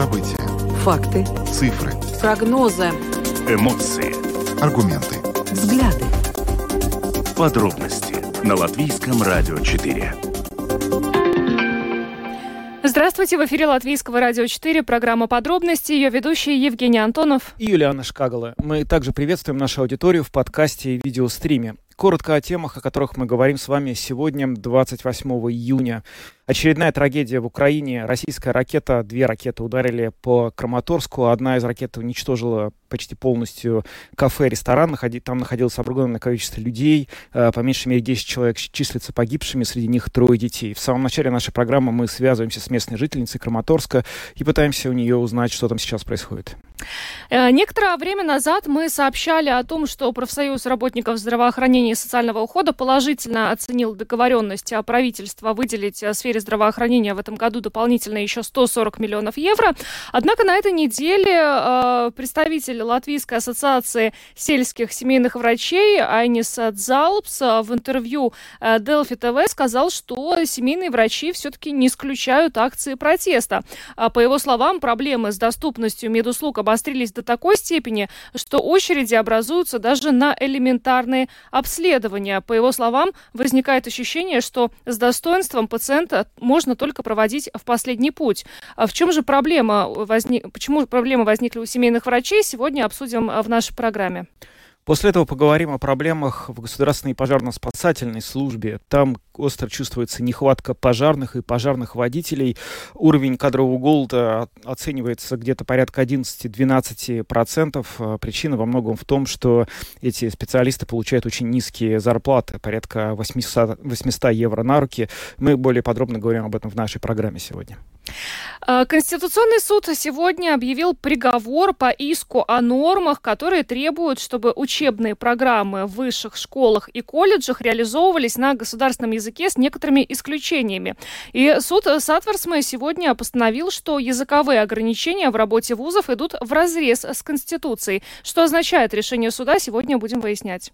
События. Факты. Цифры. Прогнозы. Эмоции. Аргументы. Взгляды. Подробности на Латвийском радио 4. Здравствуйте, в эфире Латвийского радио 4, программа «Подробности», ее ведущий Евгений Антонов и Юлиана Шкагала. Мы также приветствуем нашу аудиторию в подкасте и видеостриме. Коротко о темах, о которых мы говорим с вами сегодня, 28 июня. Очередная трагедия в Украине. Российская ракета, две ракеты ударили по Краматорску. Одна из ракет уничтожила почти полностью кафе, ресторан. Там находилось огромное количество людей. Э, по меньшей мере 10 человек числятся погибшими, среди них трое детей. В самом начале нашей программы мы связываемся с местной жительницей Краматорска и пытаемся у нее узнать, что там сейчас происходит. Э, некоторое время назад мы сообщали о том, что профсоюз работников здравоохранения и социального ухода положительно оценил договоренность правительства выделить э, сфере здравоохранения в этом году дополнительно еще 140 миллионов евро. Однако на этой неделе э, представитель Латвийской ассоциации сельских семейных врачей Айнис Дзалпс в интервью Делфи ТВ сказал, что семейные врачи все-таки не исключают акции протеста. По его словам, проблемы с доступностью медуслуг обострились до такой степени, что очереди образуются даже на элементарные обследования. По его словам, возникает ощущение, что с достоинством пациента можно только проводить в последний путь. А в чем же проблема возник... Почему проблемы возникли у семейных врачей, сегодня обсудим в нашей программе. После этого поговорим о проблемах в государственной пожарно-спасательной службе. Там остро чувствуется нехватка пожарных и пожарных водителей. Уровень кадрового голода оценивается где-то порядка 11-12%. А причина во многом в том, что эти специалисты получают очень низкие зарплаты, порядка 800, 800 евро на руки. Мы более подробно говорим об этом в нашей программе сегодня. А, Конституционный суд сегодня объявил приговор по иску о нормах, которые требуют, чтобы учебные программы в высших школах и колледжах реализовывались на государственном языке с некоторыми исключениями. И суд Сатворсме сегодня постановил, что языковые ограничения в работе вузов идут в разрез с Конституцией. Что означает решение суда, сегодня будем выяснять.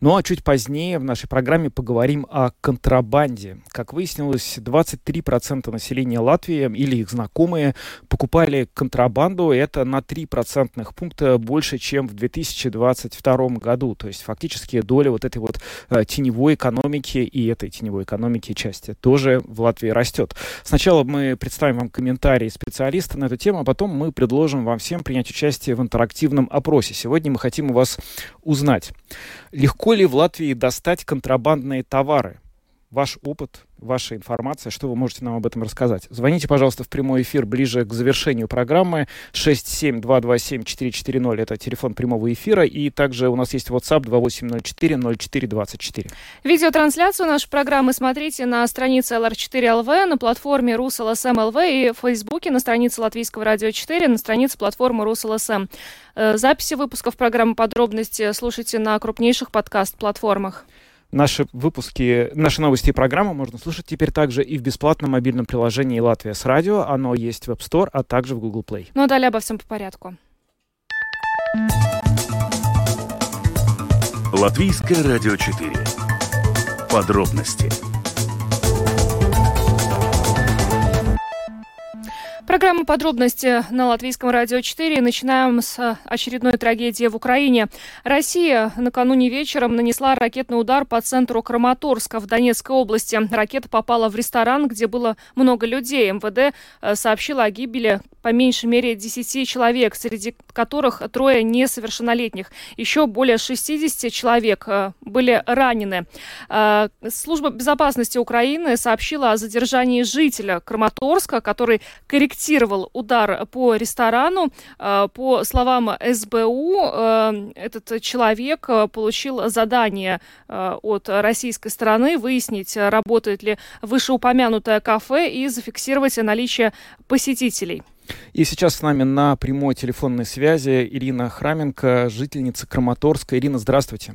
Ну а чуть позднее в нашей программе поговорим о контрабанде. Как выяснилось, 23% населения Латвии или их знакомые покупали контрабанду. Это на 3 процентных пункта больше, чем в 2022 году. То есть фактически доля вот этой вот э, теневой экономики и этой теневой экономики части тоже в Латвии растет. Сначала мы представим вам комментарии специалиста на эту тему, а потом мы предложим вам всем принять участие в интерактивном опросе. Сегодня мы хотим у вас узнать, легко ли в Латвии достать контрабандные товары? Ваш опыт, ваша информация, что вы можете нам об этом рассказать? Звоните, пожалуйста, в прямой эфир ближе к завершению программы 67227-440, это телефон прямого эфира, и также у нас есть WhatsApp 2804-0424. Видеотрансляцию нашей программы смотрите на странице LR4LV, на платформе RusLSM.LV и в Фейсбуке, на странице Латвийского радио 4, на странице платформы RusLSM. Э, записи выпусков программы «Подробности» слушайте на крупнейших подкаст-платформах. Наши выпуски, наши новости и программы можно слушать теперь также и в бесплатном мобильном приложении «Латвия с радио». Оно есть в App Store, а также в Google Play. Ну а далее обо всем по порядку. Латвийское радио 4. Подробности Программа «Подробности» на Латвийском радио 4. Начинаем с очередной трагедии в Украине. Россия накануне вечером нанесла ракетный удар по центру Краматорска в Донецкой области. Ракета попала в ресторан, где было много людей. МВД э, сообщила о гибели по меньшей мере 10 человек, среди которых трое несовершеннолетних. Еще более 60 человек э, были ранены. Э, Служба безопасности Украины сообщила о задержании жителя Краматорска, который корректировал фиксировал удар по ресторану. Э, по словам СБУ, э, этот человек э, получил задание от российской стороны выяснить, работает ли вышеупомянутое кафе и зафиксировать наличие посетителей. И сейчас с нами на прямой телефонной связи Ирина Храменко, жительница Краматорска. Ирина, здравствуйте.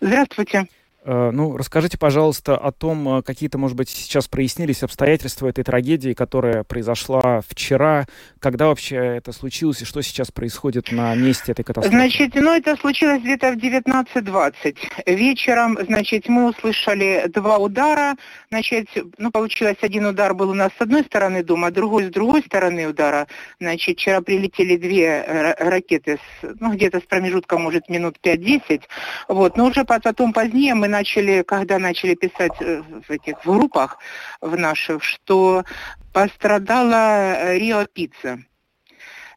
Здравствуйте. Э, ну, расскажите, пожалуйста, о том, э, какие-то, может быть, сейчас прояснились обстоятельства этой трагедии, которая произошла вчера. Когда вообще это случилось и что сейчас происходит на месте этой катастрофы? Значит, ну, это случилось где-то в 19.20. Вечером, значит, мы услышали два удара. Значит, ну, получилось, один удар был у нас с одной стороны дома, другой с другой стороны удара. Значит, вчера прилетели две ракеты, с, ну, где-то с промежутком, может, минут 5-10. Вот, но уже потом позднее мы начали, когда начали писать э, в этих группах в наших, что пострадала э, Рио Пицца.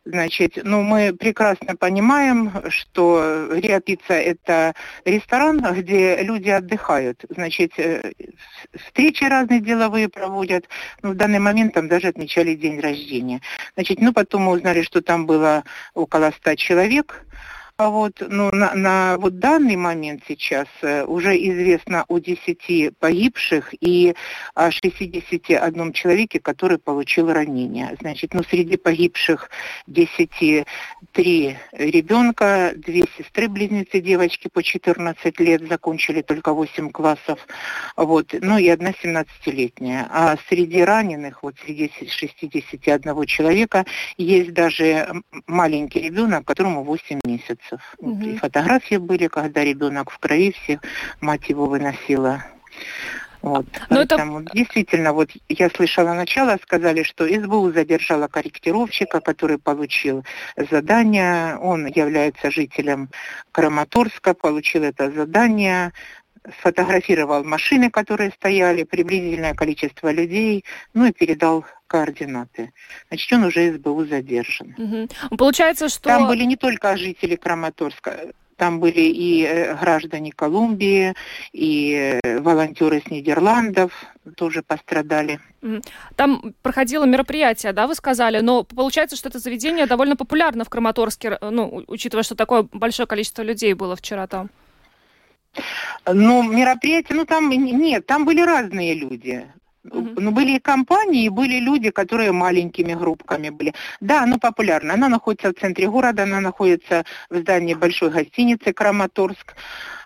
Значит, ну мы прекрасно понимаем, что Рио Пицца это ресторан, где люди отдыхают. Значит, э, встречи разные деловые проводят. Ну, в данный момент там даже отмечали день рождения. Значит, ну потом мы узнали, что там было около ста человек. А вот, ну, на, на вот данный момент сейчас э, уже известно о 10 погибших и о 61 человеке, который получил ранение. Значит, ну, среди погибших 10 три ребенка, две сестры-близнецы, девочки по 14 лет, закончили только 8 классов, вот, ну и одна 17-летняя. А среди раненых, вот среди 61 человека, есть даже маленький ребенок, которому 8 месяцев месяцев. Угу. И фотографии были, когда ребенок в крови, всех мать его выносила. Вот. Но Поэтому это... действительно, вот я слышала начало, сказали, что СБУ задержала корректировщика, который получил задание. Он является жителем Краматорска, получил это задание, сфотографировал машины, которые стояли, приблизительное количество людей, ну и передал координаты. Значит, он уже СБУ задержан. Угу. Получается, что... Там были не только жители Краматорска, там были и э, граждане Колумбии, и э, волонтеры с Нидерландов тоже пострадали. Там проходило мероприятие, да, вы сказали, но получается, что это заведение довольно популярно в Краматорске, ну, учитывая, что такое большое количество людей было вчера там. Ну, мероприятие, ну там нет, там были разные люди. Uh-huh. Ну, были и компании, были люди, которые маленькими группками были. Да, она популярна. Она находится в центре города, она находится в здании большой гостиницы Краматорск.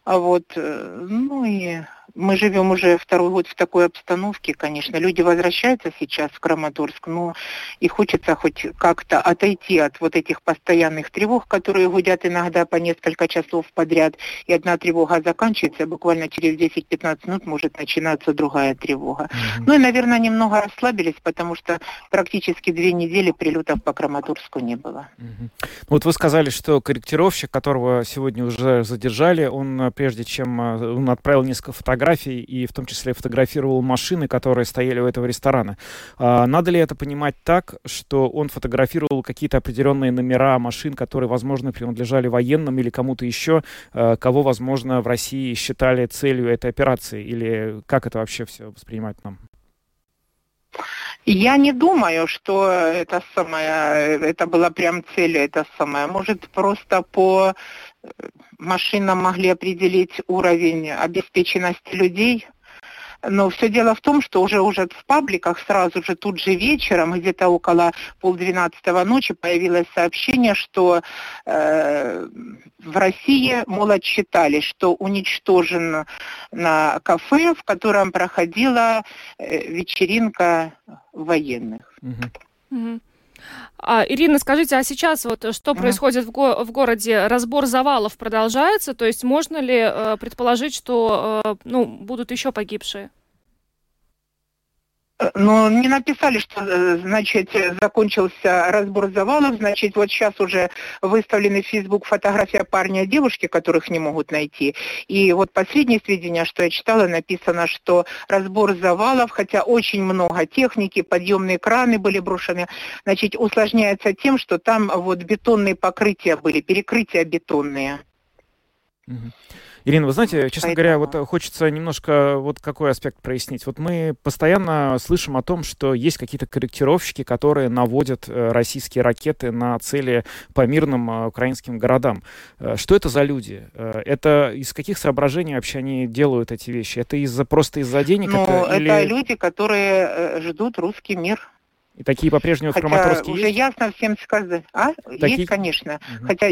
А вот, э, ну и мы живем уже второй год в такой обстановке, конечно. Люди возвращаются сейчас в Краматорск, но и хочется хоть как-то отойти от вот этих постоянных тревог, которые гудят иногда по несколько часов подряд. И одна тревога заканчивается, буквально через 10-15 минут может начинаться другая тревога. Mm-hmm. Ну и, наверное, немного расслабились, потому что практически две недели прилетов по Краматорску не было. Mm-hmm. Вот вы сказали, что корректировщик, которого сегодня уже задержали, он э, прежде чем э, он отправил несколько фотографий фотографий и в том числе фотографировал машины, которые стояли у этого ресторана. А, надо ли это понимать так, что он фотографировал какие-то определенные номера машин, которые, возможно, принадлежали военным или кому-то еще, а, кого, возможно, в России считали целью этой операции? Или как это вообще все воспринимать нам? Я не думаю, что это самое, это была прям цель, это самое. Может, просто по машинам могли определить уровень обеспеченности людей. Но все дело в том, что уже уже в пабликах сразу же тут же вечером, где-то около полдвенадцатого ночи, появилось сообщение, что э, в России, мол, отчитали, что уничтожен на кафе, в котором проходила э, вечеринка военных. Угу. Угу. А, Ирина, скажите, а сейчас вот что происходит в, го- в городе? Разбор завалов продолжается? То есть можно ли э, предположить, что э, ну, будут еще погибшие? Ну, не написали, что, э, значит, закончился разбор завалов, значит, вот сейчас уже выставлены в Facebook фотография парня и девушки, которых не могут найти. И вот последнее сведения, что я читала, написано, что разбор завалов, хотя очень много техники, подъемные краны были брошены, значит, усложняется тем, что там вот бетонные покрытия были, перекрытия бетонные. Mm-hmm. Ирина, вы знаете, честно Поэтому... говоря, вот хочется немножко вот какой аспект прояснить. Вот мы постоянно слышим о том, что есть какие-то корректировщики, которые наводят э, российские ракеты на цели по мирным э, украинским городам. Э, что это за люди? Это из каких соображений вообще они делают эти вещи? Это из-за просто из-за денег? Ну, это, это или... люди, которые ждут русский мир. И такие по-прежнему Хотя Краматорске уже есть? ясно всем сказать. А? Такие... Есть, конечно. Угу. Хотя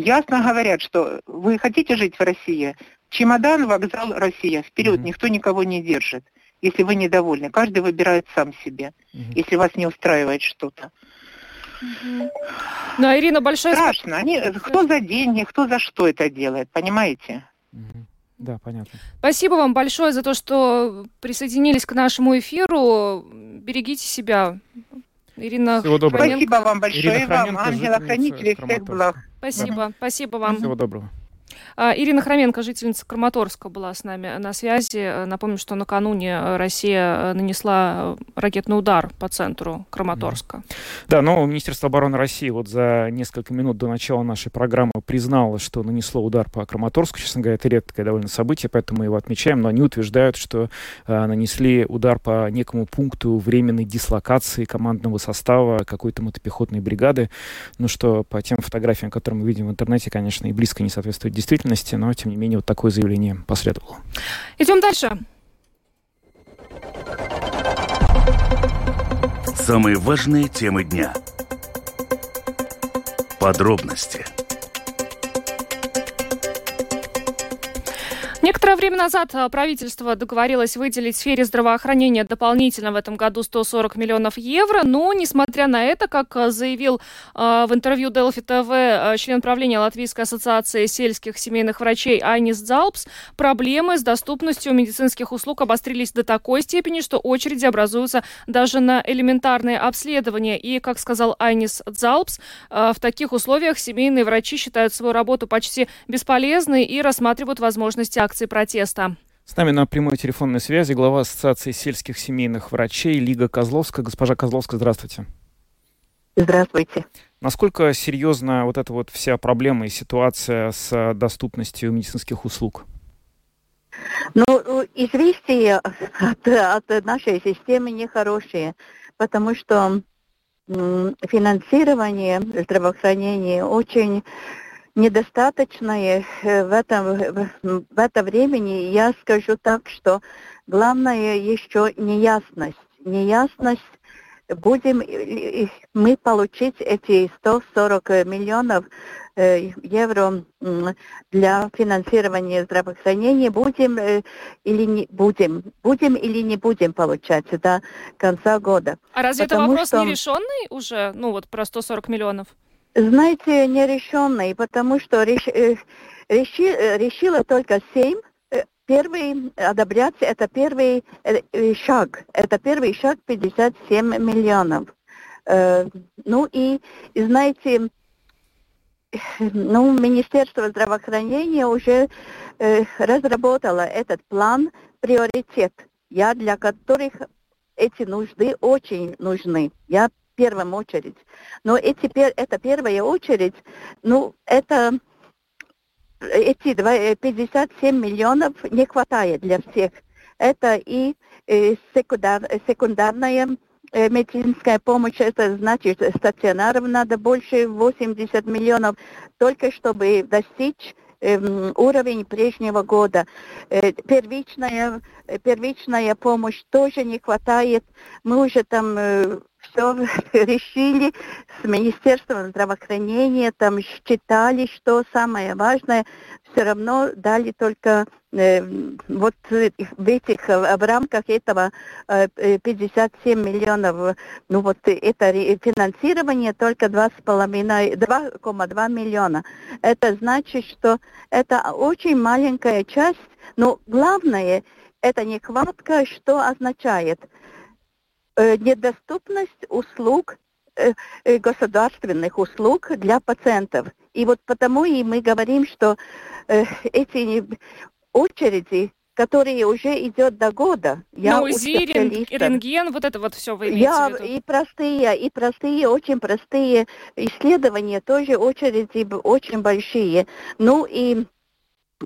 ясно говорят, что вы хотите жить в России, Чемодан, вокзал, Россия. Вперед, Мгм. никто никого не держит. Если вы недовольны, каждый выбирает сам себе, Мгм. если вас не устраивает что-то. Да, Ирина, большое. Страшно. Они, кто за деньги, кто за что это делает, понимаете? Мгм. Да, понятно. Спасибо вам большое за то, что присоединились к нашему эфиру. Берегите себя. Ирина Всего доброго. Хроменко. Спасибо вам большое, Ирина и вам, Хроменко, ангела-хранителей, всех благ. Спасибо, спасибо вам. Всего доброго. А, Ирина Хроменко, жительница Краматорска, была с нами на связи. Напомню, что накануне Россия э, нанесла ракетный удар по центру Краматорска. Да, но Министерство обороны России вот за несколько минут до начала нашей программы признало, что нанесло удар по Краматорску. Честно говоря, это редкое довольно событие, поэтому мы его отмечаем. Но они утверждают, что э, нанесли удар по некому пункту временной дислокации командного состава какой-то мотопехотной бригады. Ну что, по тем фотографиям, которые мы видим в интернете, конечно, и близко не соответствует действительности, но, тем не менее, вот такое заявление последовало. Идем дальше. Самые важные темы дня. Подробности. Некоторое время назад а, правительство договорилось выделить в сфере здравоохранения дополнительно в этом году 140 миллионов евро, но, несмотря на это, как а, заявил а, в интервью Делфи ТВ член правления Латвийской ассоциации сельских семейных врачей Айнис Дзалпс, проблемы с доступностью медицинских услуг обострились до такой степени, что очереди образуются даже на элементарные обследования. И, как сказал Айнис Дзалпс, а, в таких условиях семейные врачи считают свою работу почти бесполезной и рассматривают возможности акции протеста. С нами на прямой телефонной связи глава Ассоциации сельских семейных врачей Лига Козловская. Госпожа Козловская, здравствуйте. Здравствуйте. Насколько серьезна вот эта вот вся проблема и ситуация с доступностью медицинских услуг? Ну, известия от, от нашей системы нехорошие, потому что финансирование здравоохранения очень недостаточное э, в этом в, это времени. Я скажу так, что главное еще неясность. Неясность будем ли мы получить эти 140 миллионов э, евро для финансирования здравоохранения, будем э, или не будем, будем или не будем получать до конца года. А разве это Потому вопрос что- нерешенный уже? Ну вот про 140 миллионов. Знаете, нерешенный, потому что реш- э, реши- э, решила только семь. Э, Первый одобрять это первый шаг. Это первый шаг 57 миллионов. Ну и, знаете, ну, Министерство здравоохранения уже разработало этот план приоритет, я для которых эти нужды очень нужны. Я первую очередь. Но эти, это первая очередь, ну, это эти два- э, 57 миллионов не хватает для всех. Это и э, секундар- секундарная э, медицинская помощь, это значит стационаров надо больше 80 миллионов, только чтобы достичь эм, уровень прежнего года. Первичная, первичная помощь тоже не хватает. Мы уже там все решили с Министерством здравоохранения, там считали, что самое важное, все равно дали только э, вот в этих, э, в рамках этого э, э, 57 миллионов, ну вот это финансирование только 2,5, 2,2 миллиона. Это значит, что это очень маленькая часть, но главное, это нехватка, что означает недоступность услуг, э, э, государственных услуг для пациентов. И вот потому и мы говорим, что э, эти очереди, которые уже идет до года, я ну, у УЗИ, рентген, вот это вот все вы имеете я в виду? и простые, и простые, очень простые исследования, тоже очереди очень большие. Ну и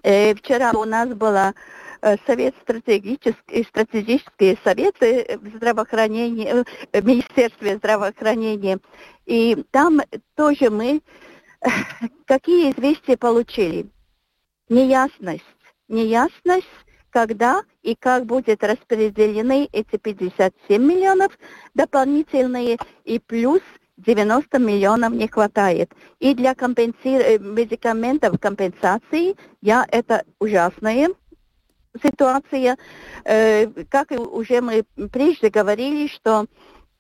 э, вчера у нас была э, совет стратегический, стратегические советы в здравоохранении, э, в Министерстве здравоохранения. И там тоже мы э, какие известия получили? Неясность. Неясность, когда и как будет распределены эти 57 миллионов дополнительные, и плюс 90 миллионов не хватает. И для компенси... медикаментов компенсации, я это ужасная ситуация. Э, как уже мы прежде говорили, что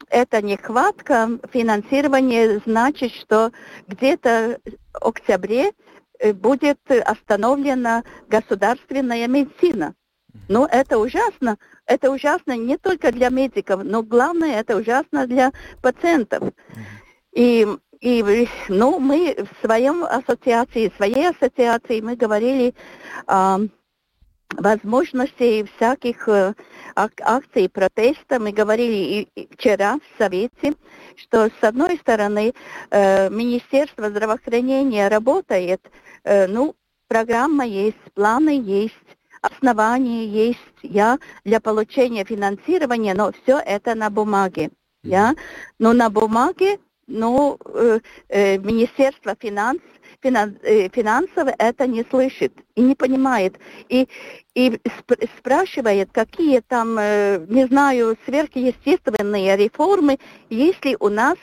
эта нехватка финансирования значит, что где-то в октябре э, будет остановлена государственная медицина. Но это ужасно. Это ужасно не только для медиков, но главное, это ужасно для пациентов. И, и ну, мы в своем ассоциации, своей ассоциации мы говорили о возможностей всяких э, ак акций протеста. Мы говорили и вчера в Совете, что с одной стороны э, Министерство здравоохранения работает, э, ну, программа есть, планы есть, основания есть, я для получения финансирования, но все это на бумаге, я, но на бумаге, ну, э, э, Министерство финансов Э, финансово это не слышит и не понимает. И, и спрашивает, какие там, э, не знаю, сверхъестественные реформы, если у нас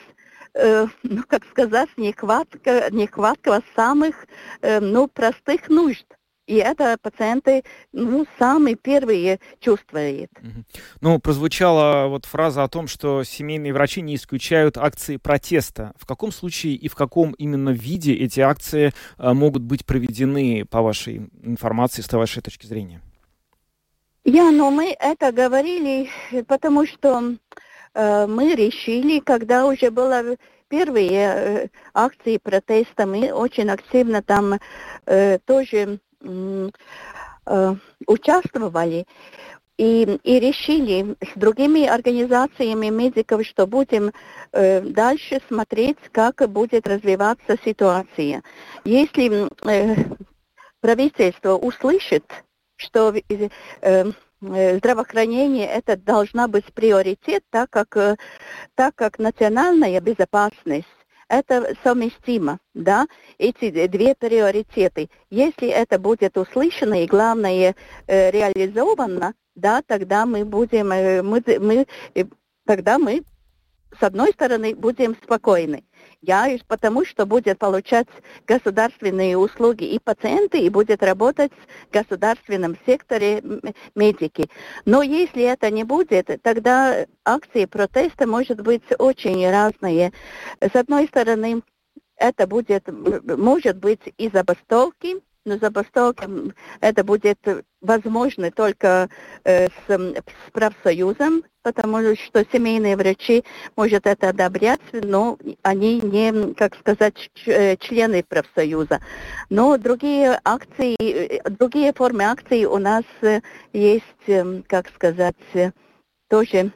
э, ну, как сказать, нехватка, нехватка самых, ну, простых нужд. И это пациенты, ну, самые первые чувствуют. Ну, прозвучала вот фраза о том, что семейные врачи не исключают акции протеста. В каком случае и в каком именно виде эти акции а, могут быть проведены, по вашей информации, с вашей точки зрения? Я, ну, мы это говорили, потому что э, мы решили, когда уже было первые э, акции протеста, мы очень активно там э, тоже Э, участвовали и, и решили с другими организациями медиков, что будем э, дальше смотреть, как будет развиваться ситуация. Если э, правительство услышит, что э, э, здравоохранение это должна быть приоритет, так как, э, так как национальная безопасность это совместимо, да, эти две приоритеты. Если это будет услышано и, главное, э, реализовано, да, тогда мы будем, э, мы, мы, э, тогда мы, с одной стороны, будем спокойны. Я потому что будет получать государственные услуги и пациенты, и будет работать в государственном секторе медики. Но если это не будет, тогда акции протеста может быть очень разные. С одной стороны, это будет, может быть и забастовки, но забастовка это будет возможно только э, с, с профсоюзом, потому что семейные врачи могут это одобрять, но они не, как сказать, э, члены профсоюза. Но другие акции, э, другие формы акций у нас э, есть, как сказать, тоже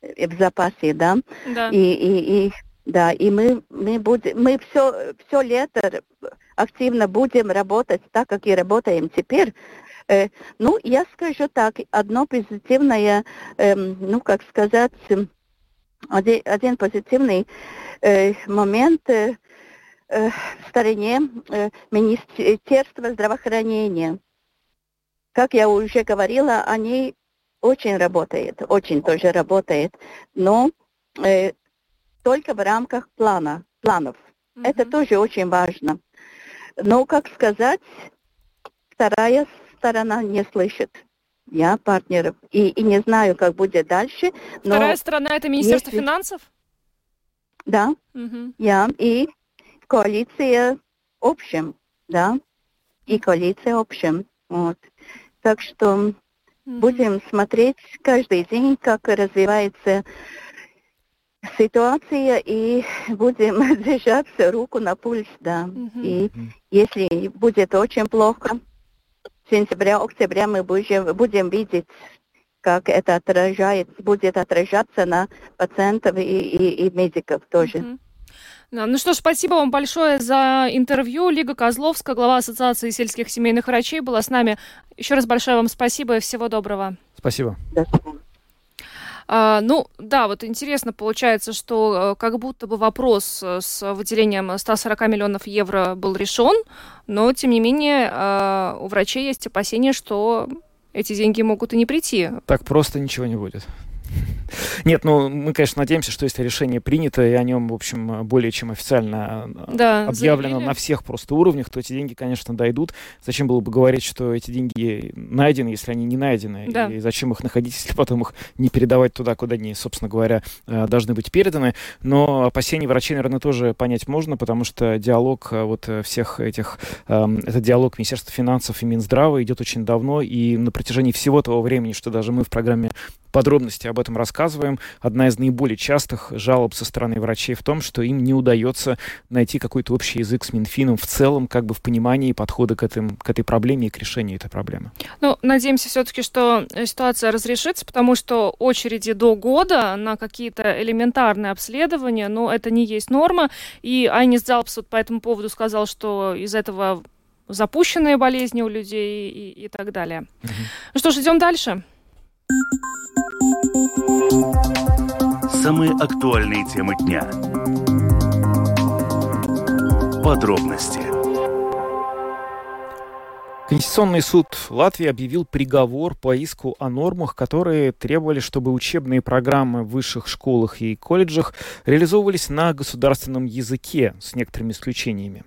в запасе, да. да. И, и, и да, и мы, мы будем, мы все, все лето активно будем работать так, как и работаем теперь. Э, ну, я скажу так, одно позитивное, э, ну, как сказать, один, один позитивный э, момент э, э, в стороне э, Министерства здравоохранения. Как я уже говорила, они очень работают, очень тоже работают, но э, только в рамках плана, планов. Mm-hmm. Это тоже очень важно. Но, как сказать, вторая сторона не слышит. Я партнеров. И, и не знаю, как будет дальше. Но Вторая сторона это Министерство если... финансов? Да. Угу. Я и коалиция общем, да. И коалиция общем. Вот. Так что угу. будем смотреть каждый день, как развивается ситуация, и будем держать руку на пульс, да. Угу. И если будет очень плохо, в сентябре, октябре мы будем, будем видеть, как это отражает, будет отражаться на пациентов и, и, и медиков тоже. Угу. Да, ну что ж, спасибо вам большое за интервью. Лига Козловская, глава Ассоциации сельских семейных врачей, была с нами. Еще раз большое вам спасибо и всего доброго. Спасибо. До а, ну, да, вот интересно получается, что э, как будто бы вопрос э, с выделением 140 миллионов евро был решен, но, тем не менее, а, у врачей есть опасения, что эти деньги могут и не прийти. Так просто ничего не будет. Нет, ну мы, конечно, надеемся, что если решение принято, и о нем, в общем, более чем официально да, объявлено заявили. на всех просто уровнях, то эти деньги, конечно, дойдут. Зачем было бы говорить, что эти деньги найдены, если они не найдены? Да. И зачем их находить, если потом их не передавать туда, куда они, собственно говоря, э, должны быть переданы? Но опасения врачей, наверное, тоже понять можно, потому что диалог э, вот э, всех этих, эм, этот диалог Министерства финансов и Минздрава идет очень давно, и на протяжении всего того времени, что даже мы в программе подробности об этом рассказываем. Одна из наиболее частых жалоб со стороны врачей в том, что им не удается найти какой-то общий язык с Минфином в целом, как бы в понимании подхода к, этим, к этой проблеме и к решению этой проблемы. Ну, надеемся все-таки, что ситуация разрешится, потому что очереди до года на какие-то элементарные обследования, ну, это не есть норма. И Айнис Залпс вот по этому поводу сказал, что из этого запущенные болезни у людей и, и так далее. Угу. Ну что ж, идем дальше. Самые актуальные темы дня. Подробности. Конституционный суд Латвии объявил приговор по иску о нормах, которые требовали, чтобы учебные программы в высших школах и колледжах реализовывались на государственном языке с некоторыми исключениями.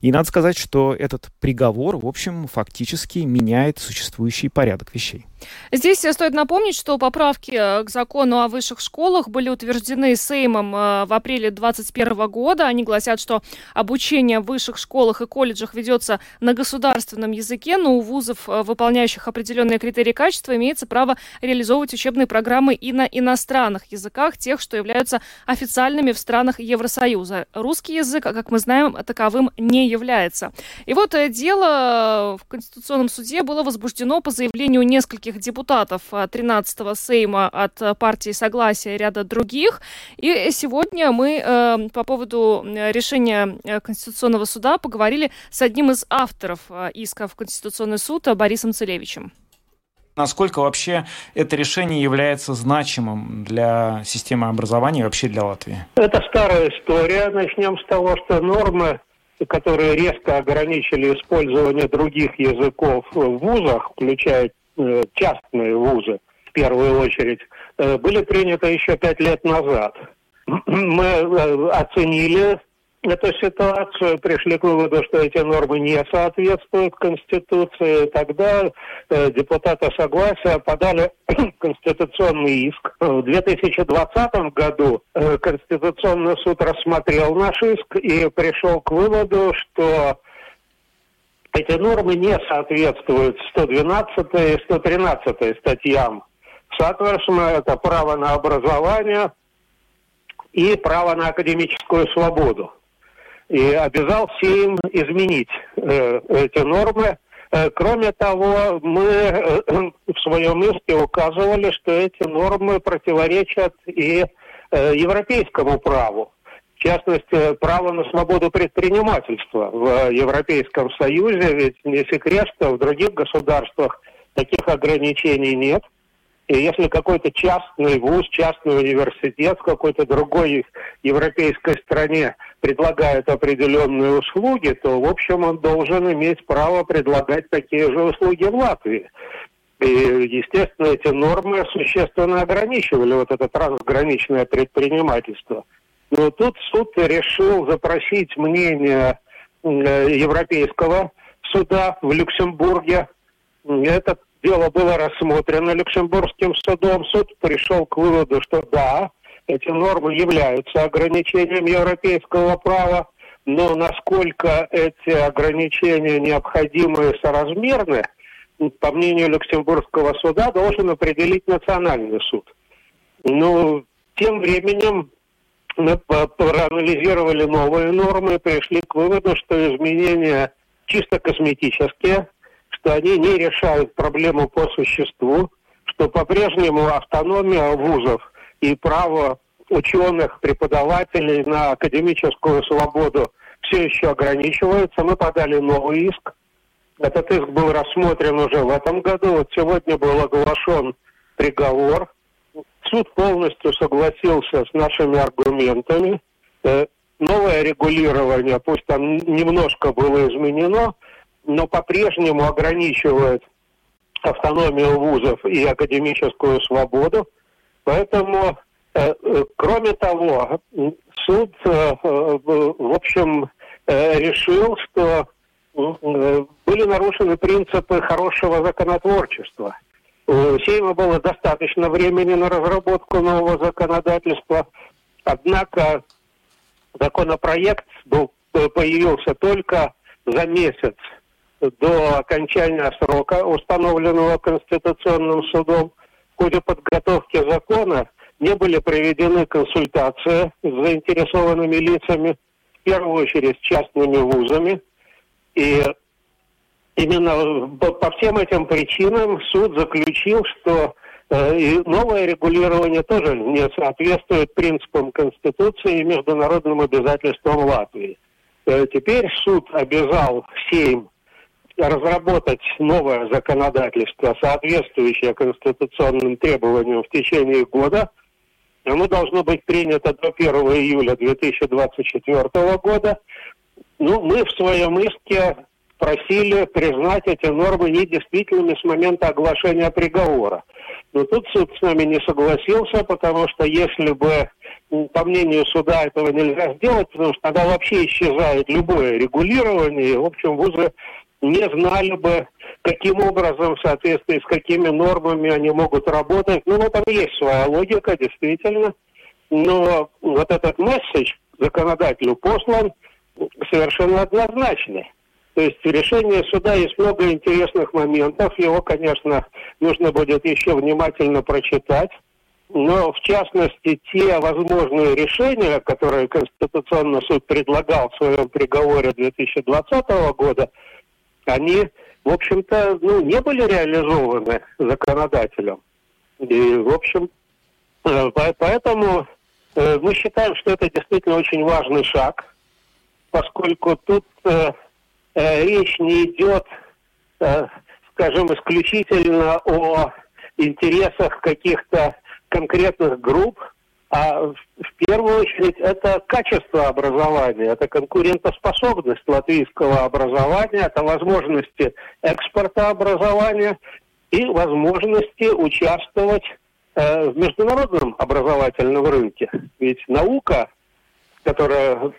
И надо сказать, что этот приговор, в общем, фактически меняет существующий порядок вещей. Здесь стоит напомнить, что поправки э, к закону о высших школах были утверждены Сеймом э, в апреле 2021 года. Они гласят, что обучение в высших школах и колледжах ведется на государственном языке, но у вузов, э, выполняющих определенные критерии качества, имеется право реализовывать учебные программы и на иностранных языках, тех, что являются официальными в странах Евросоюза. Русский язык, как мы знаем, таковым не является. И вот дело в Конституционном суде было возбуждено по заявлению нескольких нескольких депутатов 13-го Сейма от э, партии Согласия и ряда других. И сегодня мы э, по поводу решения э, Конституционного суда поговорили с одним из авторов иска в Конституционный суд Борисом Целевичем. Насколько вообще это решение является значимым для системы образования и вообще для Латвии? Это старая история. Начнем с того, что нормы которые резко ограничили использование других языков в вузах, включая частные вузы в первую очередь, э, были приняты еще пять лет назад. Мы э, оценили эту ситуацию, пришли к выводу, что эти нормы не соответствуют Конституции. Тогда депутаты согласия подали конституционный иск. В 2020 году Конституционный суд рассмотрел наш иск и пришел к выводу, что эти нормы не соответствуют 112 и 113 статьям. Соответственно, это право на образование и право на академическую свободу. И обязался им изменить э, эти нормы. Э, кроме того, мы э, в своем иске указывали, что эти нормы противоречат и э, европейскому праву. В частности, право на свободу предпринимательства в Европейском Союзе, ведь не секрет, что в других государствах таких ограничений нет. И если какой-то частный вуз, частный университет в какой-то другой европейской стране предлагает определенные услуги, то, в общем, он должен иметь право предлагать такие же услуги в Латвии. И, естественно, эти нормы существенно ограничивали вот это трансграничное предпринимательство – но тут суд решил запросить мнение Европейского суда в Люксембурге. Это дело было рассмотрено Люксембургским судом. Суд пришел к выводу, что да, эти нормы являются ограничением европейского права, но насколько эти ограничения необходимы и соразмерны, по мнению Люксембургского суда, должен определить национальный суд. Ну, тем временем мы проанализировали новые нормы и пришли к выводу, что изменения чисто косметические, что они не решают проблему по существу, что по-прежнему автономия вузов и право ученых, преподавателей на академическую свободу все еще ограничиваются. Мы подали новый иск. Этот иск был рассмотрен уже в этом году. Вот сегодня был оглашен приговор – Суд полностью согласился с нашими аргументами. Э, новое регулирование, пусть там немножко было изменено, но по-прежнему ограничивает автономию вузов и академическую свободу. Поэтому, э, э, кроме того, суд, в общем, решил, что были нарушены принципы хорошего законотворчества. У Сейма было достаточно времени на разработку нового законодательства, однако законопроект был, появился только за месяц до окончания срока, установленного Конституционным судом. В ходе подготовки закона не были проведены консультации с заинтересованными лицами, в первую очередь с частными вузами. И именно по всем этим причинам суд заключил, что э, новое регулирование тоже не соответствует принципам Конституции и международным обязательствам Латвии. Э, теперь суд обязал Сейм разработать новое законодательство, соответствующее конституционным требованиям в течение года. Оно должно быть принято до 1 июля 2024 года. Ну, мы в своем иске просили признать эти нормы недействительными с момента оглашения приговора. Но тут суд с нами не согласился, потому что если бы, по мнению суда, этого нельзя сделать, потому что тогда вообще исчезает любое регулирование, и, в общем, вузы не знали бы, каким образом, в соответствии с какими нормами они могут работать. Ну, вот там есть своя логика, действительно. Но вот этот месседж законодателю послан совершенно однозначный. То есть в решении суда есть много интересных моментов. Его, конечно, нужно будет еще внимательно прочитать. Но, в частности, те возможные решения, которые Конституционный суд предлагал в своем приговоре 2020 года, они, в общем-то, ну, не были реализованы законодателем. И, в общем, э, поэтому э, мы считаем, что это действительно очень важный шаг, поскольку тут э, речь не идет, скажем, исключительно о интересах каких-то конкретных групп, а в первую очередь это качество образования, это конкурентоспособность латвийского образования, это возможности экспорта образования и возможности участвовать э, в международном образовательном рынке. Ведь наука, которая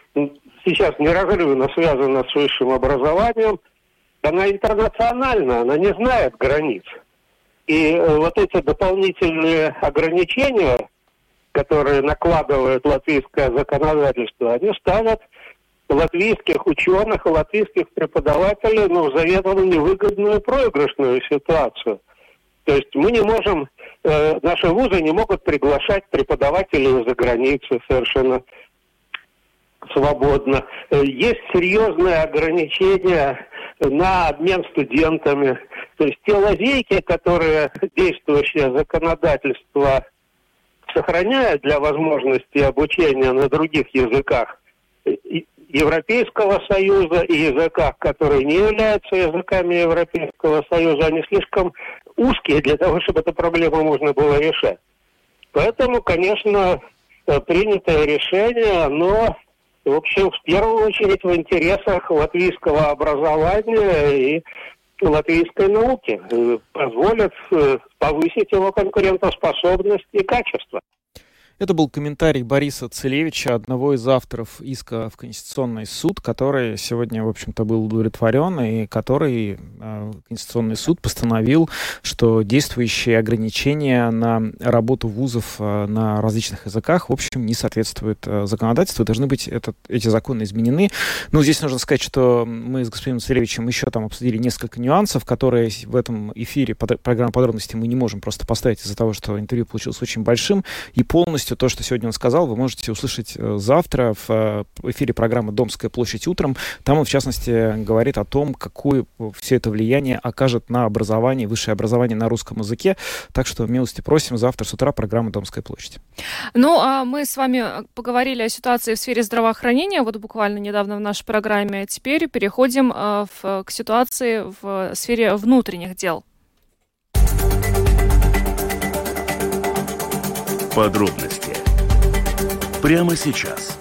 сейчас неразрывно связана с высшим образованием, она интернациональна, она не знает границ. И э, вот эти дополнительные ограничения, которые накладывает латвийское законодательство, они ставят латвийских ученых и латвийских преподавателей ну, в заведомо невыгодную проигрышную ситуацию. То есть мы не можем, э, наши вузы не могут приглашать преподавателей из-за границы совершенно свободно. Э, есть серьезные ограничения на обмен студентами. То есть те лазейки, которые действующее законодательство сохраняет для возможности обучения на других языках Европейского Союза и языках, которые не являются языками Европейского Союза, они слишком узкие для того, чтобы эту проблему можно было решать. Поэтому, конечно, э, принятое решение, оно, в общем, в первую очередь в интересах латвийского образования и латвийской науки, э, позволят э, повысить его конкурентоспособность и качество. Это был комментарий Бориса Целевича, одного из авторов иска в Конституционный суд, который сегодня, в общем-то, был удовлетворен, и который э, Конституционный суд постановил, что действующие ограничения на работу вузов э, на различных языках, в общем, не соответствуют э, законодательству, должны быть этот, эти законы изменены. Но здесь нужно сказать, что мы с господином Целевичем еще там обсудили несколько нюансов, которые в этом эфире под, программы подробностей мы не можем просто поставить из-за того, что интервью получилось очень большим, и полностью полностью то, что сегодня он сказал, вы можете услышать э, завтра в э, эфире программы «Домская площадь утром». Там он, в частности, говорит о том, какое все это влияние окажет на образование, высшее образование на русском языке. Так что милости просим завтра с утра программа «Домская площадь». Ну, а мы с вами поговорили о ситуации в сфере здравоохранения, вот буквально недавно в нашей программе. Теперь переходим э, в, к ситуации в сфере внутренних дел. Подробности прямо сейчас.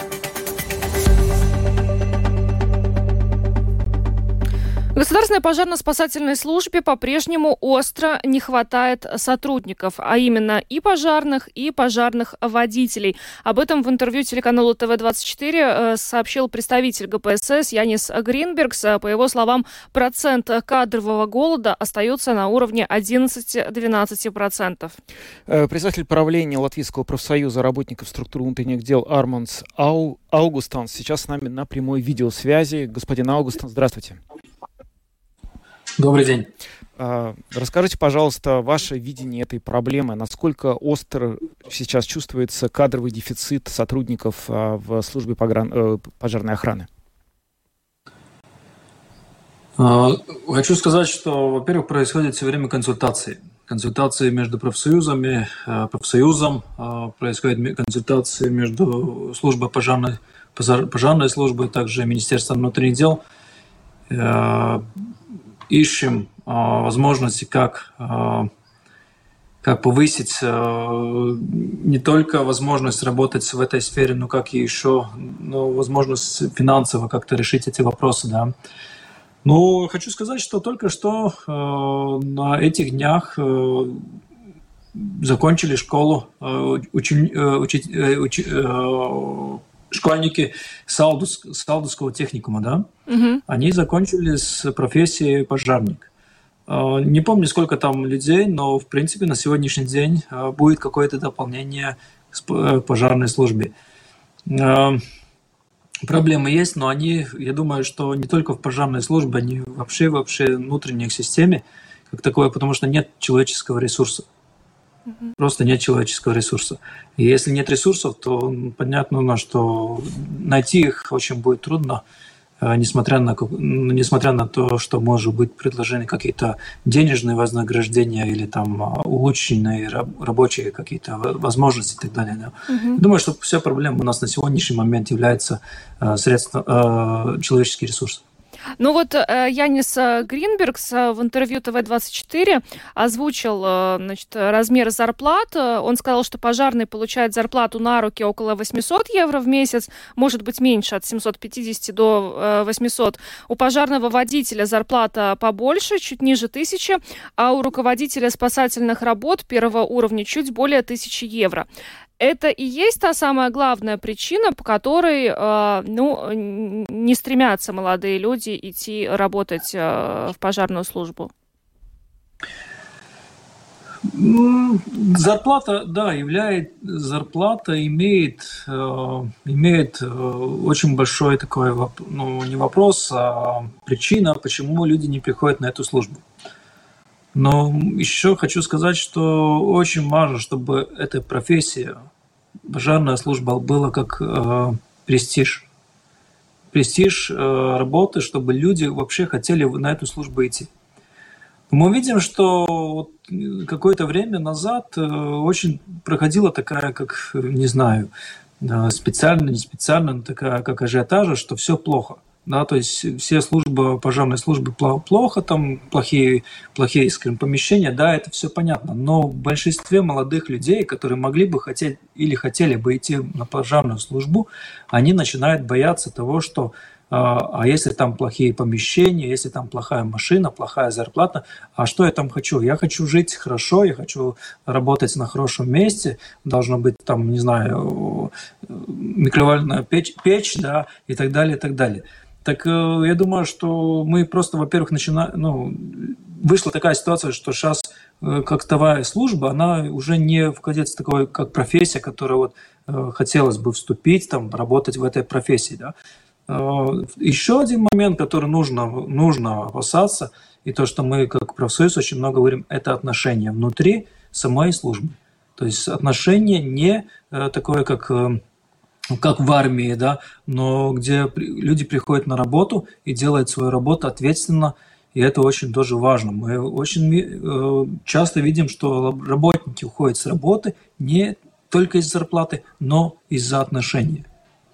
Государственной пожарно-спасательной службе по-прежнему остро не хватает сотрудников, а именно и пожарных, и пожарных водителей. Об этом в интервью телеканалу ТВ-24 э, сообщил представитель ГПСС Янис Гринбергс. По его словам, процент кадрового голода остается на уровне 11-12%. Э, председатель правления Латвийского профсоюза работников структуры внутренних дел Арманс Ау, Аугустанс сейчас с нами на прямой видеосвязи. Господин Аугустанс, здравствуйте. Добрый день. А, расскажите, пожалуйста, ваше видение этой проблемы. Насколько остро сейчас чувствуется кадровый дефицит сотрудников а, в службе э, пожарной охраны? А, хочу сказать, что, во-первых, происходит все время консультации. Консультации между профсоюзами, профсоюзом, происходят консультации между службой пожарной, пожарной службой, также Министерством внутренних дел ищем а, возможности, как, а, как повысить а, не только возможность работать в этой сфере, но как и еще ну, возможность финансово как-то решить эти вопросы. Да. Ну, хочу сказать, что только что на этих днях закончили школу учи, э, учи, учи, э, школьники Салдус, Салдусского техникума, да, угу. они закончили с профессией пожарник. А, не помню, сколько там людей, но, в принципе, на сегодняшний день а, будет какое-то дополнение к э, пожарной службе. А, проблемы есть, но они, я думаю, что не только в пожарной службе, они вообще, вообще внутренней системе как такое, потому что нет человеческого ресурса. Просто нет человеческого ресурса. И если нет ресурсов, то понятно, что найти их очень будет трудно, э, несмотря на, несмотря на то, что может быть предложены какие-то денежные вознаграждения или там а, улучшенные рабочие какие-то возможности и так далее. Да. Угу. Думаю, что вся проблема у нас на сегодняшний момент является э, средство, э, человеческий ресурс. Ну вот э, Янис э, Гринбергс э, в интервью ТВ-24 озвучил значит, размер зарплат. Он сказал, что пожарный получает зарплату на руки около 800 евро в месяц, может быть меньше, от 750 до 800. У пожарного водителя зарплата побольше, чуть ниже 1000, а у руководителя спасательных работ первого уровня чуть более 1000 евро это и есть та самая главная причина, по которой э, ну, не стремятся молодые люди идти работать э, в пожарную службу? Зарплата, да, является, зарплата имеет, э, имеет э, очень большой такой, ну, не вопрос, а причина, почему люди не приходят на эту службу. Но еще хочу сказать, что очень важно, чтобы эта профессия, пожарная служба была как э, престиж. Престиж э, работы, чтобы люди вообще хотели на эту службу идти. Мы видим, что какое-то время назад э, очень проходила такая, как, не знаю, э, специально, не специально, такая, как ажиотажа, что все плохо – да, то есть все службы, пожарные службы плохо, там плохие, плохие скажем, помещения, да, это все понятно, но в большинстве молодых людей, которые могли бы хотеть или хотели бы идти на пожарную службу, они начинают бояться того, что а, а если там плохие помещения, если там плохая машина, плохая зарплата, а что я там хочу? Я хочу жить хорошо, я хочу работать на хорошем месте, должно быть там, не знаю, микроволновая печь, печь да, и так далее, и так далее. Так э, я думаю, что мы просто, во-первых, начинаем, ну, вышла такая ситуация, что сейчас э, как тавая служба, она уже не входит в такое, как профессия, которая вот э, хотелось бы вступить, там, работать в этой профессии, да. Еще один момент, который нужно, нужно опасаться, и то, что мы как профсоюз очень много говорим, это отношения внутри самой службы. То есть отношения не такое, как как в армии, да, но где люди приходят на работу и делают свою работу ответственно, и это очень тоже важно. Мы очень э, часто видим, что работники уходят с работы не только из зарплаты, но из-за отношений.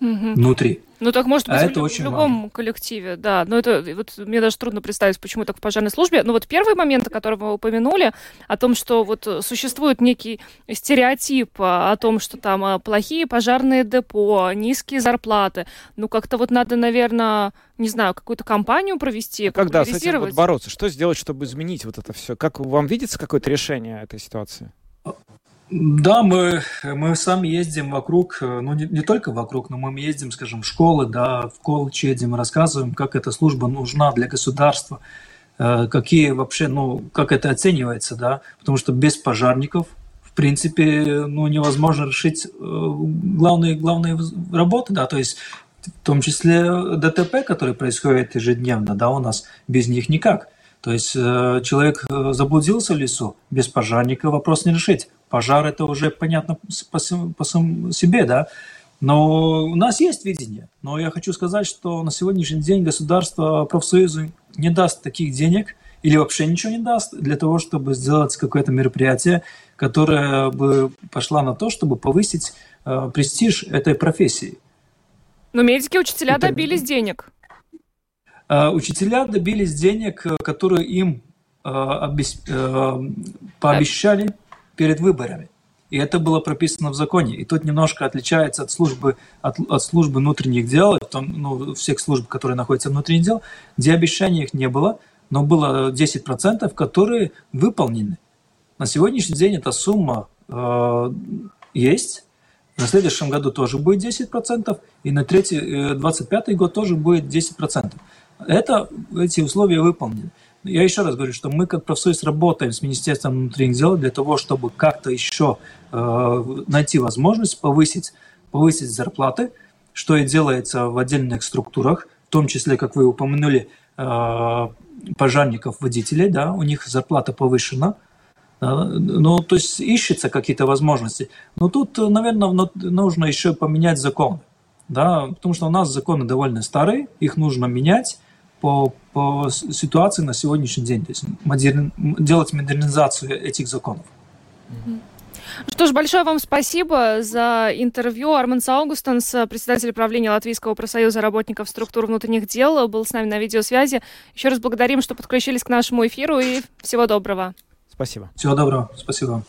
Мгм. внутри. Ну так может быть А в, это очень в любом коллективе, да. Но это вот мне даже трудно представить, почему так в пожарной службе. Но вот первый момент, который вы упомянули, о том, что вот существует некий стереотип а, о том, что там а, плохие пожарные депо, низкие зарплаты. Ну как-то вот надо, наверное, не знаю, какую-то кампанию провести, Когда с этим вот бороться? Что сделать, чтобы изменить вот это все? Как вам видится какое-то решение этой ситуации? Да, мы, мы сами ездим вокруг, э, ну не, не только вокруг, но мы ездим, скажем, в школы, да, в колледж едем, рассказываем, как эта служба нужна для государства, э, какие вообще, ну, как это оценивается, да, потому что без пожарников, в принципе, ну, невозможно решить э, главные, главные работы, да, то есть в том числе ДТП, которые происходят ежедневно, да, у нас без них никак. То есть э, человек э, заблудился в лесу, без пожарника вопрос не решить. Пожар это уже понятно по, по себе, да. Но у нас есть видение. Но я хочу сказать, что на сегодняшний день государство профсоюзу не даст таких денег или вообще ничего не даст для того, чтобы сделать какое-то мероприятие, которое бы пошло на то, чтобы повысить э, престиж этой профессии. Но медики, учителя добились денег. Э, Учителя добились денег, э, которые им э, обес- э, пообещали перед выборами. И это было прописано в законе. И тут немножко отличается от службы, от, от службы внутренних дел, в том, ну, всех служб, которые находятся внутренних дел, где обещаний их не было, но было 10%, которые выполнены. На сегодняшний день эта сумма э, есть. На следующем году тоже будет 10%, и на третий, э, 25 год тоже будет 10%. Это, эти условия выполнены. Я еще раз говорю, что мы как профсоюз работаем с Министерством внутренних дел для того, чтобы как-то еще э, найти возможность повысить, повысить зарплаты, что и делается в отдельных структурах, в том числе, как вы упомянули, э, пожарников, водителей, да, у них зарплата повышена, ну, то есть ищется какие-то возможности. Но тут, наверное, нужно еще поменять законы, да, потому что у нас законы довольно старые, их нужно менять по, по ситуации на сегодняшний день, то есть модерн- делать модернизацию этих законов. Что ж, большое вам спасибо за интервью. Армен Саугустенс, председатель правления Латвийского профсоюза работников структур внутренних дел, был с нами на видеосвязи. Еще раз благодарим, что подключились к нашему эфиру и всего доброго. Спасибо. Всего доброго, спасибо вам.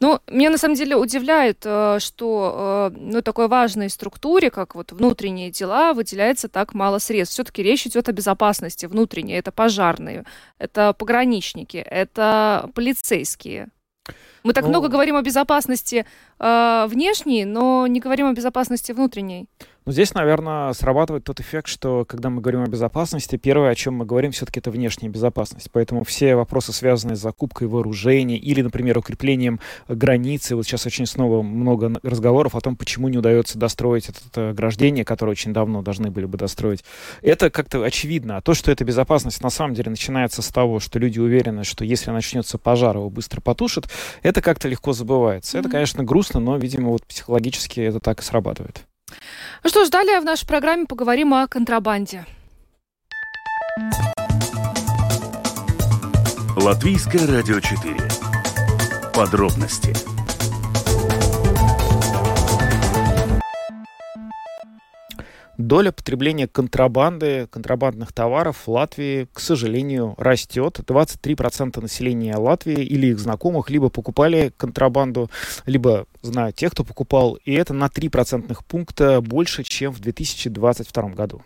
Ну, меня на самом деле удивляет, э, что э, ну, такой важной структуре, как вот внутренние дела, выделяется так мало средств. Все-таки речь идет о безопасности внутренней. Это пожарные, это пограничники, это полицейские. Мы так Ну- много говорим о безопасности э, внешней, но не говорим о безопасности внутренней. Но здесь, наверное, срабатывает тот эффект, что когда мы говорим о безопасности, первое, о чем мы говорим, все-таки это внешняя безопасность. Поэтому все вопросы, связанные с закупкой вооружений или, например, укреплением границы, вот сейчас очень снова много разговоров о том, почему не удается достроить это ограждение, которое очень давно должны были бы достроить. Это как-то очевидно. А то, что эта безопасность на самом деле начинается с того, что люди уверены, что если начнется пожар, его быстро потушат, это как-то легко забывается. Это, конечно, грустно, но, видимо, вот психологически это так и срабатывает. Ну что ж, далее в нашей программе поговорим о контрабанде. Латвийское радио 4. Подробности. Доля потребления контрабанды, контрабандных товаров в Латвии, к сожалению, растет. 23% населения Латвии или их знакомых либо покупали контрабанду, либо знают тех, кто покупал. И это на 3 процентных пункта больше, чем в 2022 году.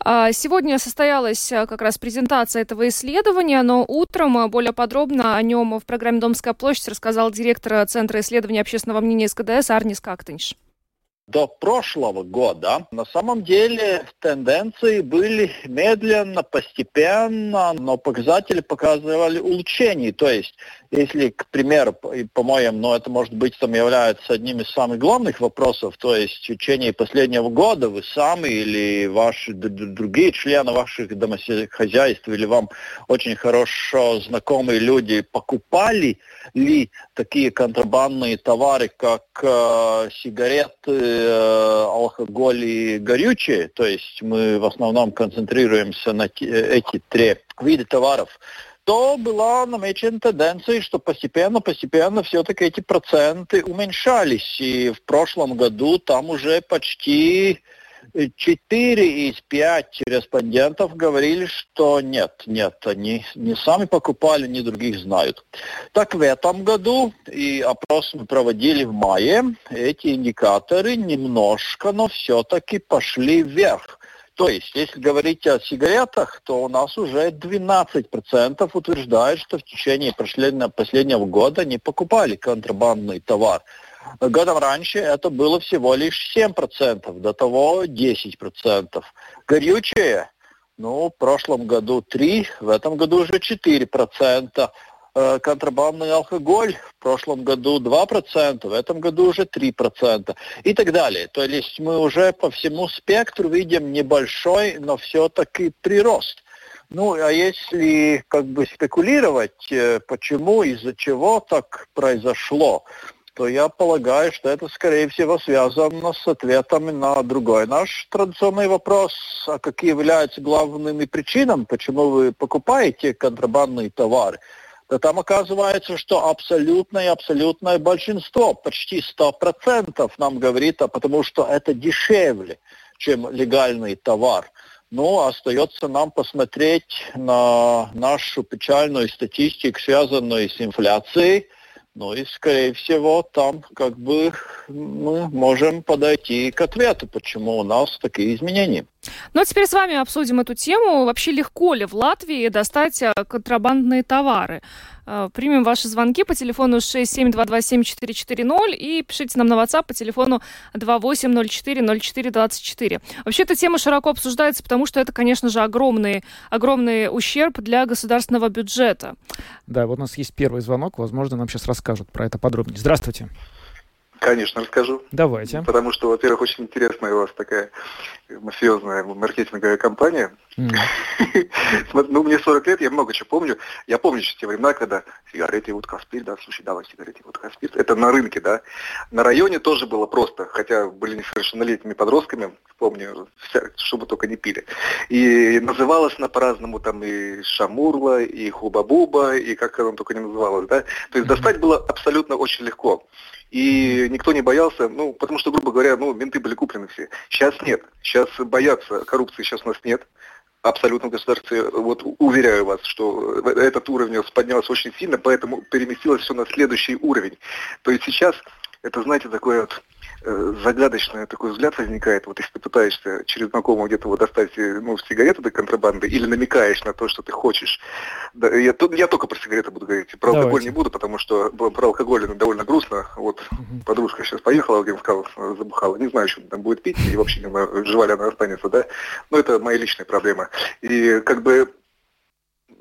А, Сегодня состоялась а, как раз презентация этого исследования, но утром а, более подробно о нем в программе «Домская площадь» рассказал директор Центра исследования общественного мнения СКДС Арнис Кактынш. До прошлого года на самом деле тенденции были медленно, постепенно, но показатели показывали улучшение. То есть, если, к примеру, по-моему, но это может быть там является одним из самых главных вопросов, то есть в течение последнего года вы сами или ваши другие члены ваших домохозяйств или вам очень хорошо знакомые люди покупали ли такие контрабандные товары, как э, сигареты, алкоголь и горючее, то есть мы в основном концентрируемся на те- эти три вида товаров, то была намечена тенденция, что постепенно-постепенно все-таки эти проценты уменьшались. И в прошлом году там уже почти Четыре из пять респондентов говорили, что нет, нет, они не сами покупали, ни других знают. Так в этом году, и опрос мы проводили в мае, эти индикаторы немножко, но все-таки пошли вверх. То есть, если говорить о сигаретах, то у нас уже 12% утверждают, что в течение последнего года не покупали контрабандный товар. Годом раньше это было всего лишь 7%, до того 10%. Горючее, ну, в прошлом году 3, в этом году уже 4%. Э, контрабандный алкоголь в прошлом году 2%, в этом году уже 3% и так далее. То есть мы уже по всему спектру видим небольшой, но все-таки прирост. Ну, а если как бы спекулировать, э, почему, из-за чего так произошло, то я полагаю, что это, скорее всего, связано с ответами на другой наш традиционный вопрос, а какие являются главными причинами, почему вы покупаете контрабандные товары то там оказывается, что абсолютное абсолютное большинство, почти 100% нам говорит, а потому что это дешевле, чем легальный товар. Ну, остается нам посмотреть на нашу печальную статистику, связанную с инфляцией, ну и, скорее всего, там как бы мы можем подойти к ответу, почему у нас такие изменения. Ну а теперь с вами обсудим эту тему. Вообще легко ли в Латвии достать э, контрабандные товары? Э, примем ваши звонки по телефону 67227440 и пишите нам на WhatsApp по телефону 28040424. Вообще эта тема широко обсуждается, потому что это, конечно же, огромный, огромный ущерб для государственного бюджета. Да, вот у нас есть первый звонок, возможно, нам сейчас расскажут про это подробнее. Здравствуйте. Конечно, расскажу. Давайте. Потому что, во-первых, очень интересная у вас такая мафиозная маркетинговая компания. Mm. ну, мне 40 лет, я много чего помню. Я помню еще те времена, когда сигареты, вот Каспир, да, слушай, давай сигареты, вот Каспир. Это на рынке, да. На районе тоже было просто, хотя были несовершеннолетними подростками, помню, чтобы только не пили. И называлось на по-разному там и Шамурла, и Хуба-Буба, и как оно только не называлось, да. То есть достать было абсолютно очень легко и никто не боялся, ну, потому что, грубо говоря, ну, менты были куплены все. Сейчас нет, сейчас боятся, коррупции сейчас у нас нет, абсолютно в государстве, вот уверяю вас, что этот уровень поднялся очень сильно, поэтому переместилось все на следующий уровень. То есть сейчас это, знаете, такое вот загадочный такой взгляд возникает, вот если ты пытаешься через знакомого где-то вот достать э, ну, сигарету до контрабанды или намекаешь на то, что ты хочешь. Да, я, я только про сигареты буду говорить, про Давайте. алкоголь не буду, потому что про алкоголь довольно грустно. Вот угу. подружка сейчас поехала, в сказал, забухала, не знаю, что там будет пить, и вообще не знаю, жива ли она останется, да. Но это моя личная проблема. И как бы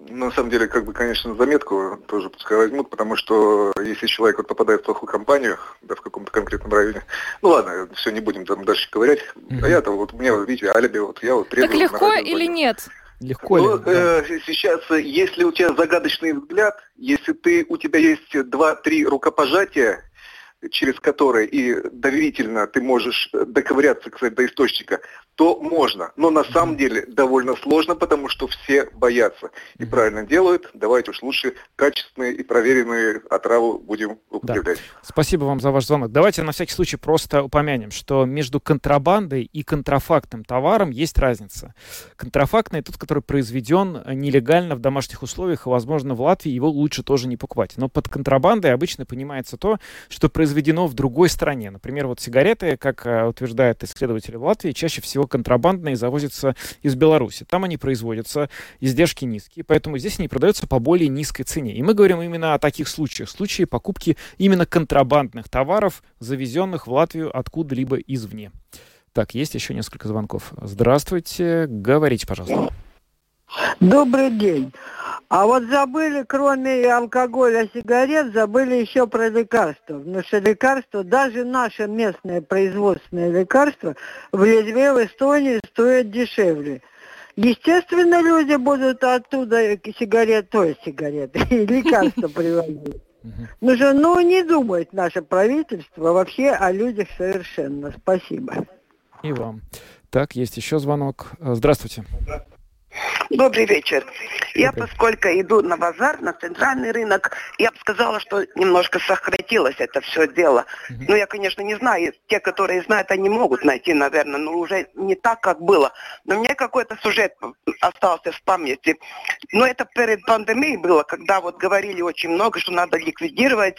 на самом деле, как бы, конечно, заметку тоже пускай возьмут, потому что если человек вот попадает в плохую компанию, да, в каком-то конкретном районе, ну ладно, все, не будем там дальше говорить. Mm-hmm. А я-то вот, мне, вот, видите, алиби, вот я вот Так легко или нет? Легко ну, ли? Э, сейчас, если у тебя загадочный взгляд, если ты, у тебя есть два-три рукопожатия, через которые и доверительно ты можешь доковыряться кстати, до источника, то можно. Но на самом деле довольно сложно, потому что все боятся. И правильно делают. Давайте уж лучше качественные и проверенные отравы будем употреблять. Да. Спасибо вам за ваш звонок. Давайте на всякий случай просто упомянем, что между контрабандой и контрафактным товаром есть разница. Контрафактный тот, который произведен нелегально в домашних условиях, и, возможно, в Латвии его лучше тоже не покупать. Но под контрабандой обычно понимается то, что произведено произведено в другой стране. Например, вот сигареты, как э, утверждают исследователи в Латвии, чаще всего контрабандные завозятся из Беларуси. Там они производятся, издержки низкие, поэтому здесь они продаются по более низкой цене. И мы говорим именно о таких случаях. Случаи покупки именно контрабандных товаров, завезенных в Латвию откуда-либо извне. Так, есть еще несколько звонков. Здравствуйте, говорите, пожалуйста. Добрый день. А вот забыли, кроме алкоголя, сигарет, забыли еще про лекарства. Потому что лекарства, даже наше местное производственное лекарство в Литве, в Эстонии стоит дешевле. Естественно, люди будут оттуда сигарет, то есть сигареты, лекарства привозить. Ну же, ну не думает наше правительство вообще о людях совершенно. Спасибо. И вам. Так, есть еще звонок. Здравствуйте. Добрый вечер. Я, поскольку иду на базар, на центральный рынок, я бы сказала, что немножко сократилось это все дело. Ну, я, конечно, не знаю. Те, которые знают, они могут найти, наверное, но уже не так, как было. Но мне какой-то сюжет остался в памяти. Но это перед пандемией было, когда вот говорили очень много, что надо ликвидировать.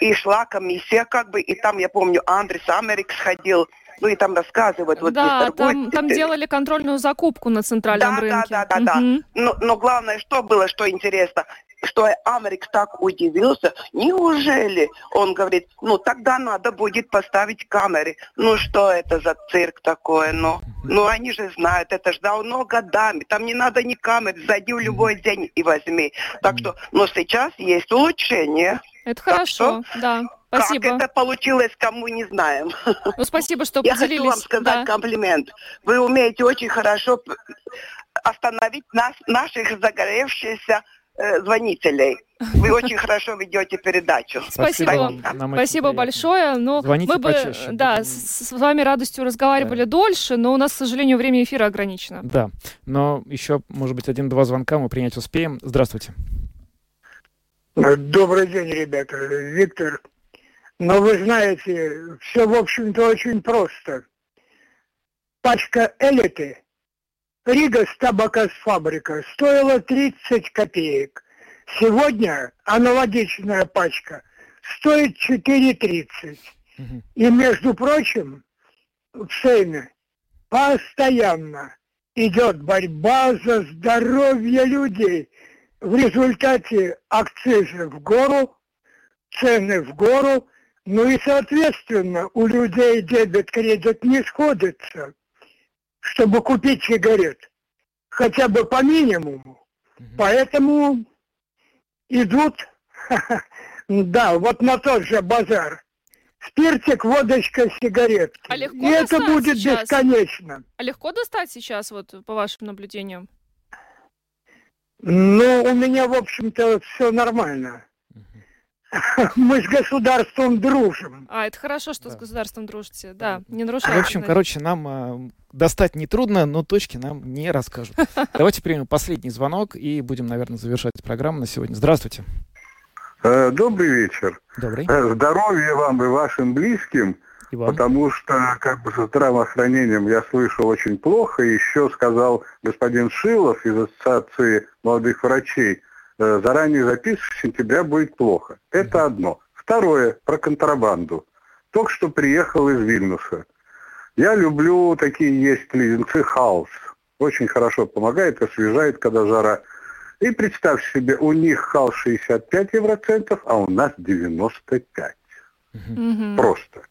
И шла комиссия как бы, и там, я помню, Андрес Америк сходил, ну и там рассказывают. Вот да, там, там делали контрольную закупку на центральном да, рынке. Да, да, да, угу. да. Но, но главное, что было, что интересно, что Америк так удивился. Неужели? Он говорит, ну тогда надо будет поставить камеры. Ну что это за цирк такое? Ну, ну они же знают, это ж давно годами. Там не надо ни камер, зайди в любой день и возьми. Так что, но сейчас есть улучшение. Это хорошо, что, да. Спасибо. Как это получилось, кому не знаем. Ну, спасибо, что Я поделились. хочу вам сказать да. комплимент. Вы умеете очень хорошо остановить нас, наших загоревшихся э, звонителей. Вы очень хорошо ведете передачу. Спасибо. вам. Нам Спасибо большое. Ну, Звоните мы бы, почаще. да, с, с вами радостью разговаривали дольше, но у нас, к сожалению, время эфира ограничено. Да, но еще, может быть, один-два звонка мы принять успеем. Здравствуйте. Добрый день, ребята. Виктор. Но вы знаете, все, в общем-то, очень просто. Пачка элиты, Рига фабрика стоила 30 копеек. Сегодня аналогичная пачка стоит 4,30. И, между прочим, в Сейме постоянно идет борьба за здоровье людей. В результате акцизы в гору, цены в гору, ну и, соответственно, у людей дебет-кредит не сходится, чтобы купить сигарет, хотя бы по минимуму. Поэтому идут, да, вот на тот же базар. Спиртик, водочка, сигаретки. А легко и это достать будет сейчас? бесконечно. А легко достать сейчас, вот по вашим наблюдениям? Ну, у меня, в общем-то, все нормально. Мы с государством дружим. А, это хорошо, что с государством дружите. Да, не В нарушайте. общем, значит. короче, нам а, достать нетрудно, но точки нам не расскажут. Давайте примем последний звонок и будем, наверное, завершать программу на сегодня. Здравствуйте. Э, Добрый вечер. Добрый. Э, Здоровья вам и вашим близким, И вам. потому что как бы со здравоохранением я слышал очень плохо. И еще сказал господин Шилов из Ассоциации молодых врачей, э, заранее записывать в сентября будет плохо. Это одно. Второе, про контрабанду. Только что приехал из Вильнюса. Я люблю такие есть леденцы хаус. Очень хорошо помогает, освежает, когда жара. И представь себе, у них хал 65 евроцентов, а у нас 95. Мгм. Просто.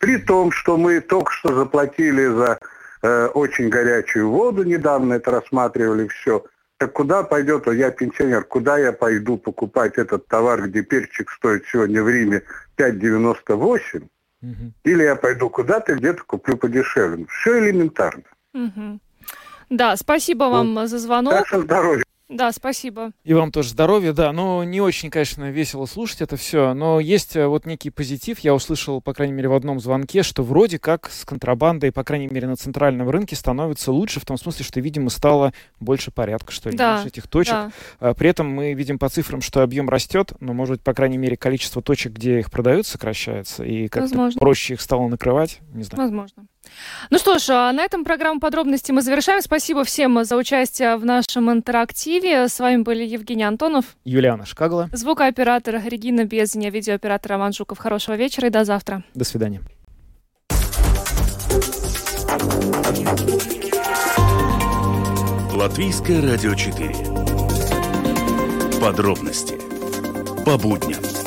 При том, что мы только что заплатили за э, очень горячую воду, недавно это рассматривали все. Так куда пойдет, а я пенсионер, куда я пойду покупать этот товар, где перчик стоит сегодня в Риме 5,98? Или я пойду куда-то, где-то куплю подешевле. Все элементарно. Мгм. Да, спасибо вам за звонок. Так что здоровья. Да, спасибо. И вам тоже здоровья, да. Ну, не очень, конечно, весело слушать это все, но есть э, вот некий позитив. Я услышал, по крайней мере, в одном звонке, что вроде как с контрабандой, по крайней мере, на центральном рынке становится лучше, в том смысле, что, видимо, стало больше порядка, что ли, Да, меньше этих точек. да. А, При этом мы видим по цифрам, что объем растет, но, может быть, по крайней мере, количество точек, где их продают, сокращается, и как-то проще их стало накрывать, не знаю. Возможно. Ну что ж, а на этом программу подробности мы завершаем. Спасибо всем за участие в нашем интерактиве. С вами были Евгений Антонов, Юлиана Шкагла, звукооператор Регина Безня, видеооператор Роман Жуков. Хорошего вечера и до завтра. до свидания. Латвийское радио 4. Подробности по будням.